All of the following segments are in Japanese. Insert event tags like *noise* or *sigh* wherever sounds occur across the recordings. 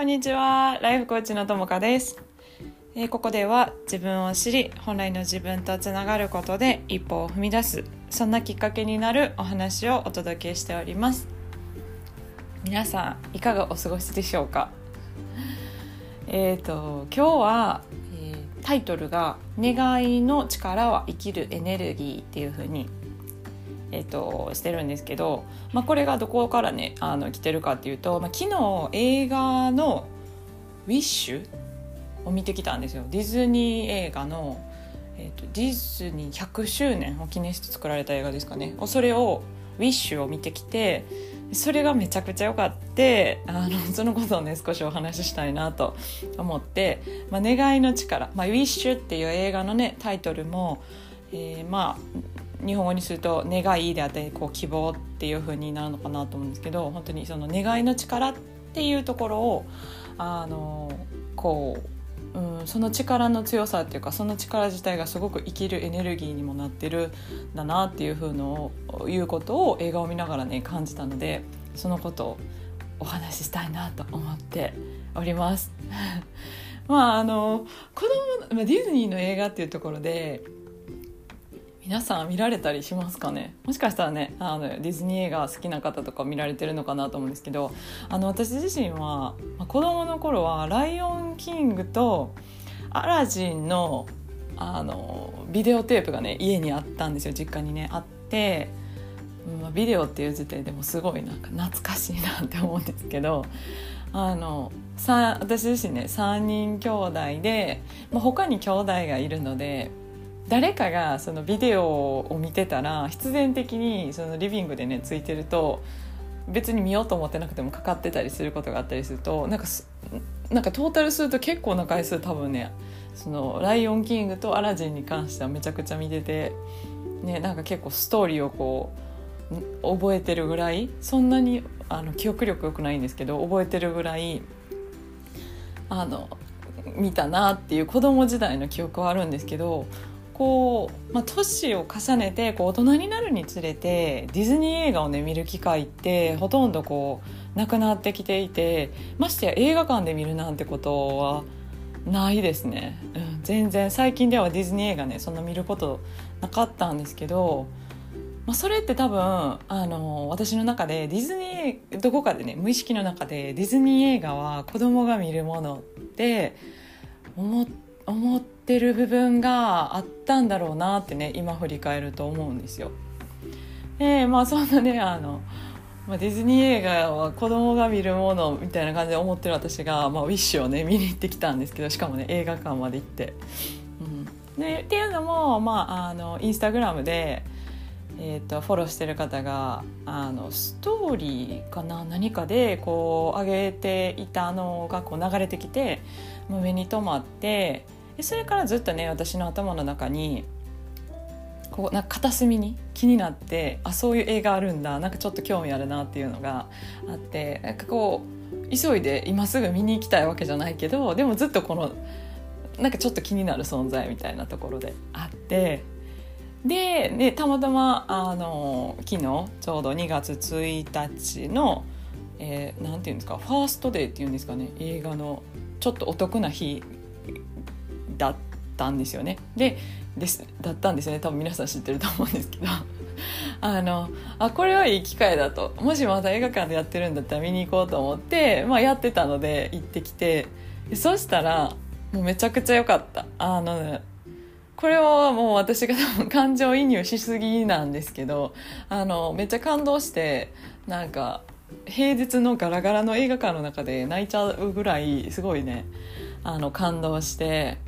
こんにちは。ライフコーチのともかです、えーここでは自分を知り本来の自分とつながることで一歩を踏み出すそんなきっかけになるお話をお届けしております。皆さんいかがお過ごしでしょうか？*laughs* えっ、と今日は、えータイトルが「願いの力は生きるエネルギー」っていう風にえっとしてるんですけど、まあ、これがどこからねあの来てるかっていうと、まあ、昨日映画の「ウィッシュ」を見てきたんですよ。ディズニー映画の、えっとディズニー100周年を記念して作られた映画ですかね。それを「ウィッシュ」を見てきてそれがめちゃくちゃ良かってあの *laughs* そのことをね少しお話ししたいなと思って「まあ、願いの力」まあ「ウィッシュ」っていう映画のねタイトルも、えーまあ日本語にすると「願い」であったりこう希望っていう風になるのかなと思うんですけど本当にその願いの力っていうところをあのこう、うん、その力の強さっていうかその力自体がすごく生きるエネルギーにもなってるんだなっていう風のをいうことを映画を見ながらね感じたのでそのことをお話ししたいなと思っております。まああの子供まあディズニーの映画っていうところで皆さん見られたりしますかね？もしかしたらねあのディズニー映画好きな方とか見られてるのかなと思うんですけどあの私自身は、まあ、子供の頃は「ライオンキング」と「アラジンの」あのビデオテープがね家にあったんですよ実家にね。あって、うんまあビデオっていう時点でもすごいなんか懐かしいなって思うんですけどあの私自身ね3人兄弟で、まあ、他に兄弟がいるので誰かがそのビデオを見てたら必然的にそのリビングでねついてると別に見ようと思ってなくてもかかってたりすることがあったりするとなんかなんかトータルすると結構な回数多分ねその「ライオンキング」と「アラジン」に関してはめちゃくちゃ見てて、ね、なんか結構ストーリーをこう覚えてるぐらいそんなにあの記憶力良くないんですけど覚えてるぐらいあの見たなっていう子供時代の記憶はあるんですけどこう、まあ、年を重ねてこう大人になるにつれてディズニー映画をね見る機会ってほとんどこうなくなってきていてましてや映画館で見るなんてことはないですね、うん、全然最近ではディズニー映画ねそんな見ることなかったんですけど、まあ、それって多分あの私の中でディズニーどこかでね無意識の中でディズニー映画は子供が見るものって思思っててる部分があったんだろうなってね今振り返ると思うんですよ。でまあそんなねあの、まあ、ディズニー映画は子供が見るものみたいな感じで思ってる私が、まあ、ウィッシュをね見に行ってきたんですけどしかもね映画館まで行って。うん、でっていうのも、まあ、あのインスタグラムで、えー、とフォローしてる方があのストーリーかな何かでこう上げていたのがこう流れてきてもう目に留まってでそれからずっとね私の頭の中にこうなんか片隅に気になってあそういう映画あるんだなんかちょっと興味あるなっていうのがあってなんかこう急いで今すぐ見に行きたいわけじゃないけどでもずっとこのなんかちょっと気になる存在みたいなところであってででたまたまあの昨日ちょうど2月1日の、えーていうんですかファーストデーっていうんですかね映画のちょっとお得な日だったんですよね。でですだったんですよね。多分皆さん知ってると思うんですけど。*laughs* あのあこれはいい機会だと。もしまた映画館でやってるんだったら見に行こうと思って、まあ、やってたので行ってきて。そしたらもうめちゃくちゃ良かった。あのこれはもう私が多分感情移入しすぎなんですけどあのめっちゃ感動してなんか平日のガラガラの映画館の中で泣いちゃうぐらいすごいねあの感動して。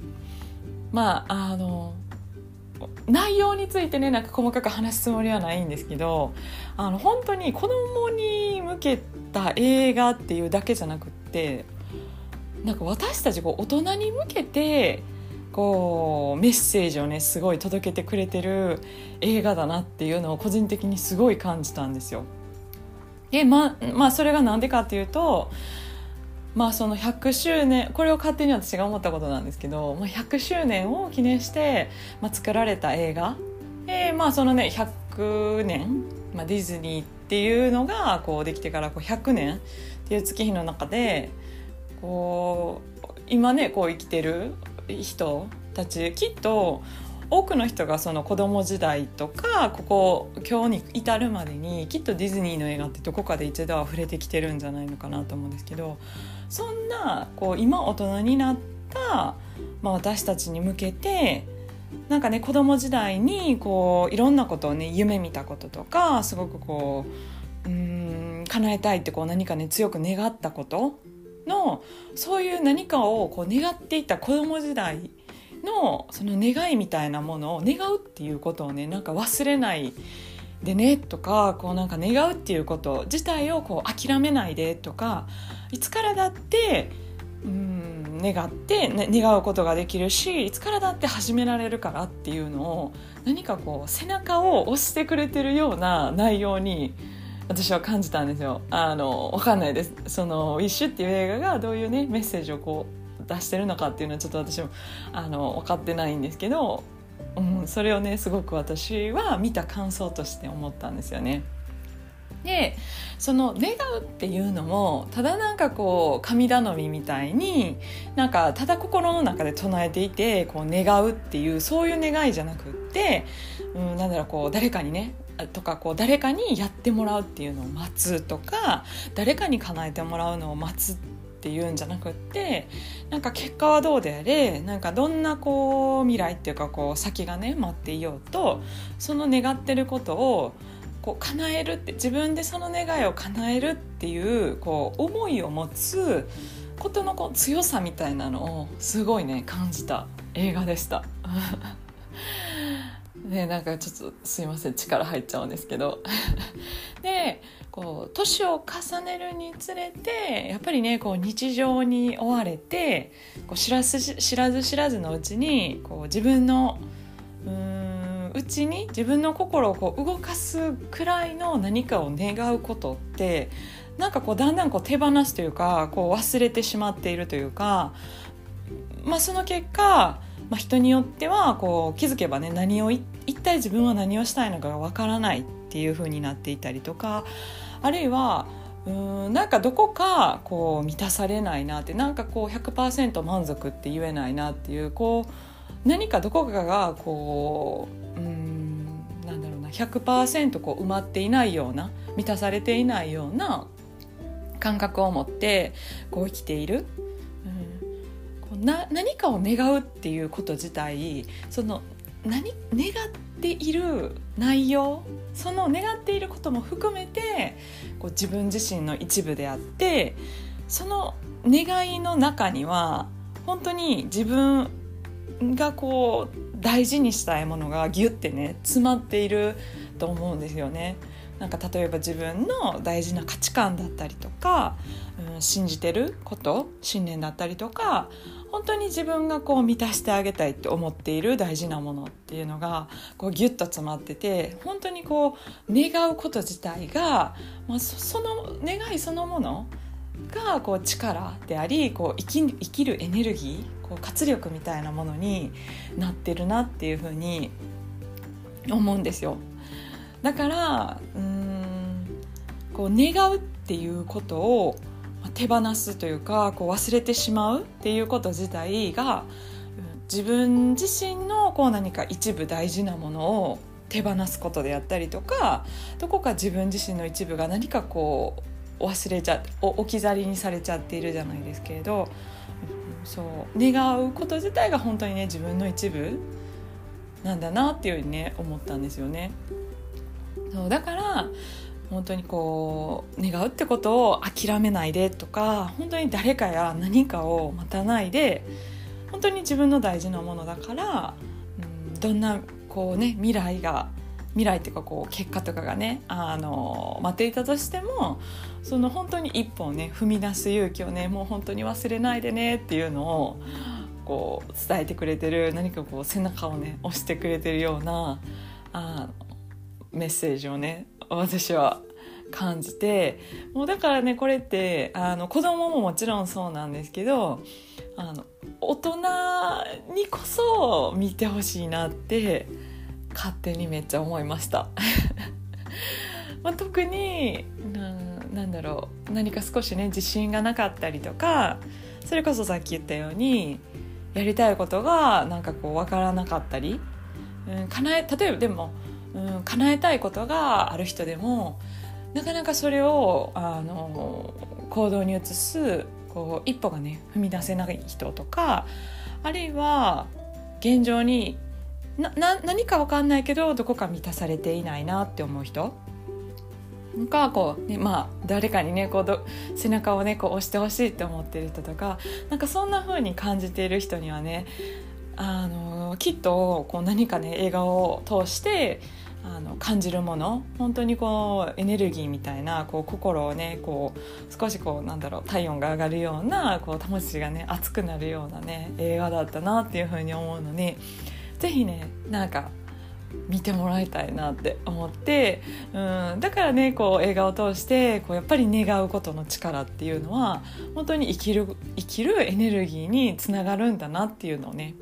まああの内容についてねなんか細かく話すつもりはないんですけどあの本当に子供に向けた映画っていうだけじゃなくってなんか私たちこう大人に向けてこうメッセージをねすごい届けてくれてる映画だなっていうのを個人的にすごい感じたんですよ。でままあそれが何でかっていうとまあその100周年これを勝手に私が思ったことなんですけど、まあ、100周年を記念して、まあ、作られた映画。でまあそのね100年、まあ、ディズニーっていうのがこうできてからこう100年っていう月日の中でこう今ねこう生きてる人たちきっと多くの人がその子供時代とかここ今日に至るまでにきっとディズニーの映画ってどこかで一度は触れてきてるんじゃないのかなと思うんですけどそんなこう今大人になった、まあ、私たちに向けてなんかね子供時代にこういろんなことをね夢見たこととかすごくこううん叶えたいってこう何かね強く願ったことのそういう何かをこう願っていた子供時代のその願いみたいなものを願うっていうことをねなんか忘れないでねとかこうなんか願うっていうこと自体をこう諦めないでとかいつからだってうん願って、ね、願うことができるしいつからだって始められるからっていうのを何かこう背中を押してくれてるような内容に私は感じたんですよ。あのわかんないです。その「ウィッシュ」っていう映画がどういうねメッセージをこう出してるのかっていうのはちょっと私もあの分かってないんですけど、うん、それをねすごく私は見た感想として思ったんですよね。でその願うっていうのもただなんかこう神頼みみたいになんかただ心の中で唱えていてこう願うっていうそういう願いじゃなくって、うん、なんだろうこう誰かにねとかこう誰かにやってもらうっていうのを待つとか誰かに叶えてもらうのを待つっていうんじゃなくってなんか結果はどうであれなんかどんなこう未来っていうかこう先がね待っていようとその願ってることをこう叶えるって自分でその願いを叶えるっていうこう思いを持つことのこう強さみたいなのをすごいね感じた映画でした。*laughs* ねなんかちょっとすいません力入っちゃうんですけど。*laughs* でこう年を重ねるにつれてやっぱりねこう日常に追われてこう知らず知らず知らずのうちにこう自分のうんうちに自分の心をこう動かすくらいの何かを願うことってなんかこうだんだんこう手放すというかこう忘れてしまっているというか、まあ、その結果まあ、人によってはこう気づけばね何を一体自分は何をしたいのかがわからないっていう風になっていたりとかあるいはうんなんかどこかこう満たされないなってなんかこう100%満足って言えないなっていうこう何かどこかがこううんなんだろうな100%こう埋まっていないような満たされていないような感覚を持ってこう生きている。な何かを願うっていうこと自体その何願っている内容その願っていることも含めてこう自分自身の一部であってその願いの中には本当に自分がこう大事にしたいものがギュッてね詰まっていると思うんですよね。なんか例えば自分の大事な価値観だったりとか、うん、信じてること信念だったりとか本当に自分がこう満たしてあげたいって思っている大事なものっていうのがこうギュッと詰まってて本当にこう願うこと自体が、まあ、その願いそのものがこう力でありこう生き生きるエネルギーこう活力みたいなものになってるなっていうふうに思うんですよ。だからうんこう願うっていうことを手放すというかこう忘れてしまうっていうこと自体が自分自身のこう何か一部大事なものを手放すことであったりとかどこか自分自身の一部が何かこう忘れちゃ置き去りにされちゃっているじゃないですけれどそう願うこと自体が本当にね自分の一部なんだなっていうふうにね思ったんですよね。そうだから本当にこう願うってことを諦めないでとか本当に誰かや何かを待たないで本当に自分の大事なものだから、うん、どんなこうね未来が未来っていうかこう結果とかがねあの待っていたとしてもその本当に一歩をね踏み出す勇気をねもう本当に忘れないでねっていうのをこう伝えてくれてる何かこう背中をね押してくれてるようなあメッセージをね私は感じてもうだからねこれってあの子供ももちろんそうなんですけどあの大人にこそ見てほしいなって勝手にめっちゃ思いました。*laughs* まあ、特にななんだろう何か少しね自信がなかったりとかそれこそさっき言ったようにやりたいことがなんかこう分からなかったり、うん、叶え例えばでも、うん、叶えたいことがある人でもなかなかそれをあの行動に移すこう一歩がね踏み出せない人とかあるいは現状になな何か分かんないけどどこか満たされていないなって思う人。がこう、ね、まあ誰かにねこう背中をねこう押してほしいって思ってる人とかなんかそんな風に感じている人にはねあのきっとこう何かね映画を通してあの感じるもの本当にこうエネルギーみたいなこう心をねこう少しこうなんだろう体温が上がるようなこう魂がね熱くなるようなね映画だったなっていうふうに思うのに是非ねなんか見てもらいたいなって思って、うん、だからねこう映画を通してこうやっぱり願うことの力っていうのは本当に生きる生きるエネルギーにつながるんだなっていうのをね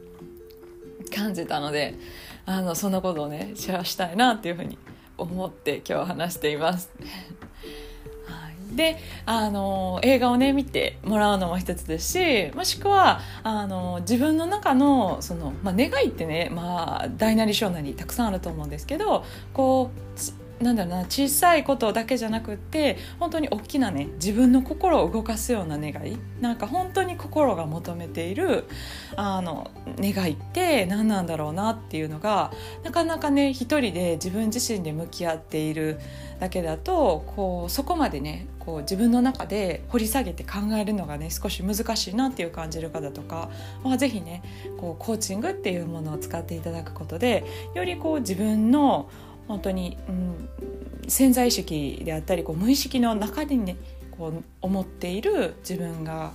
感じたのであのそんなことをねシェアしたいなっていうふうに思って今日話しています。*laughs* であの映画をね見てもらうのも一つですしもしくはあの自分の中のその、まあ、願いってね、まあ、大なり小なりたくさんあると思うんですけどこうなんだろうな小さいことだけじゃなくって本当に大きなね自分の心を動かすような願い。なんか本当に心が求めているあの願いって何なんだろうなっていうのがなかなかね一人で自分自身で向き合っているだけだとこうそこまでねこう自分の中で掘り下げて考えるのがね少し難しいなっていう感じる方とかは是非ねこうコーチングっていうものを使っていただくことでよりこう自分の本当に、うん、潜在意識であったりこう無意識の中にねこう思っている自分が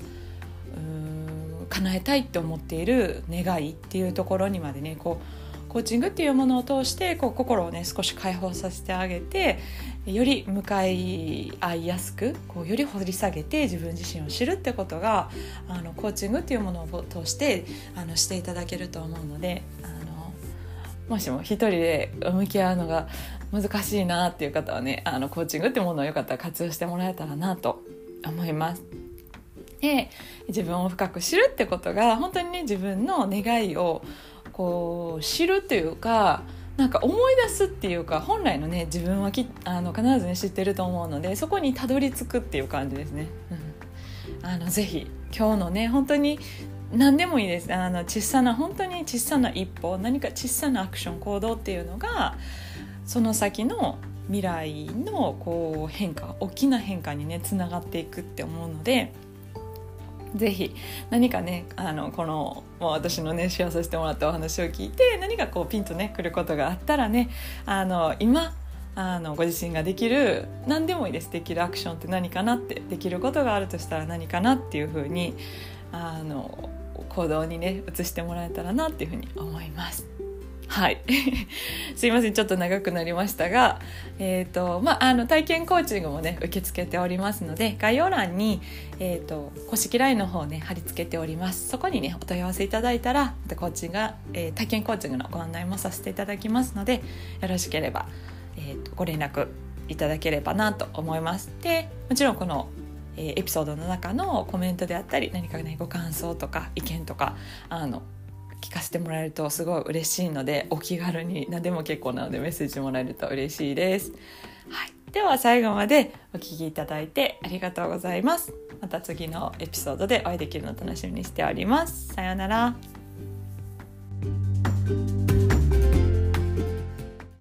うん叶えたいって思っている願いっていうところにまでねこうコーチングっていうものを通してこう心をね少し解放させてあげてより向かい合いやすくこうより掘り下げて自分自身を知るってことがあのコーチングっていうものを通してあのしていただけると思うのでもしも一人で向き合うのが難しいなっていう方はねあのコーチングってものをよかったら活用してもらえたらなと思います。で自分を深く知るってことが本当にね自分の願いをこう知るというかなんか思い出すっていうか本来のね自分はきあの必ずね知ってると思うのでそこにたどり着くっていう感じですね。うん、あのぜひ今日のね本当に何でもいいです。あの小さな本当に小さな一歩何か小さなアクション行動っていうのがその先の未来のこう変化大きな変化にねつながっていくって思うのでぜひ何かねあのこのもう私のねシェアさせてもらったお話を聞いて何かこうピンとねくることがあったらねあの今あのご自身ができる何でもいいです。できるアクションって何かなってできることがあるとしたら何かなっていうふうにあの行動にね移してもらえたらなっていうふうに思います。はい。*laughs* すいませんちょっと長くなりましたが、えーとまあ、あの体験コーチングもね受け付けておりますので概要欄に、えーと、公式 LINE の方ね貼り付けております。そこにねお問い合わせいただいたらまたコーチングが、えー、体験コーチングのご案内もさせていただきますのでよろしければ、えーとご連絡いただければなと思います。でもちろんこのえエピソードの中のコメントであったり何かねご感想とか意見とかあの聞かせてもらえるとすごい嬉しいのでお気軽に何でも結構なのでメッセージもらえると嬉しいです。はい、では最後までお聴きいただいてありがとうございます。また次のエピソードでお会いできるのを楽しみにしております。さようなら。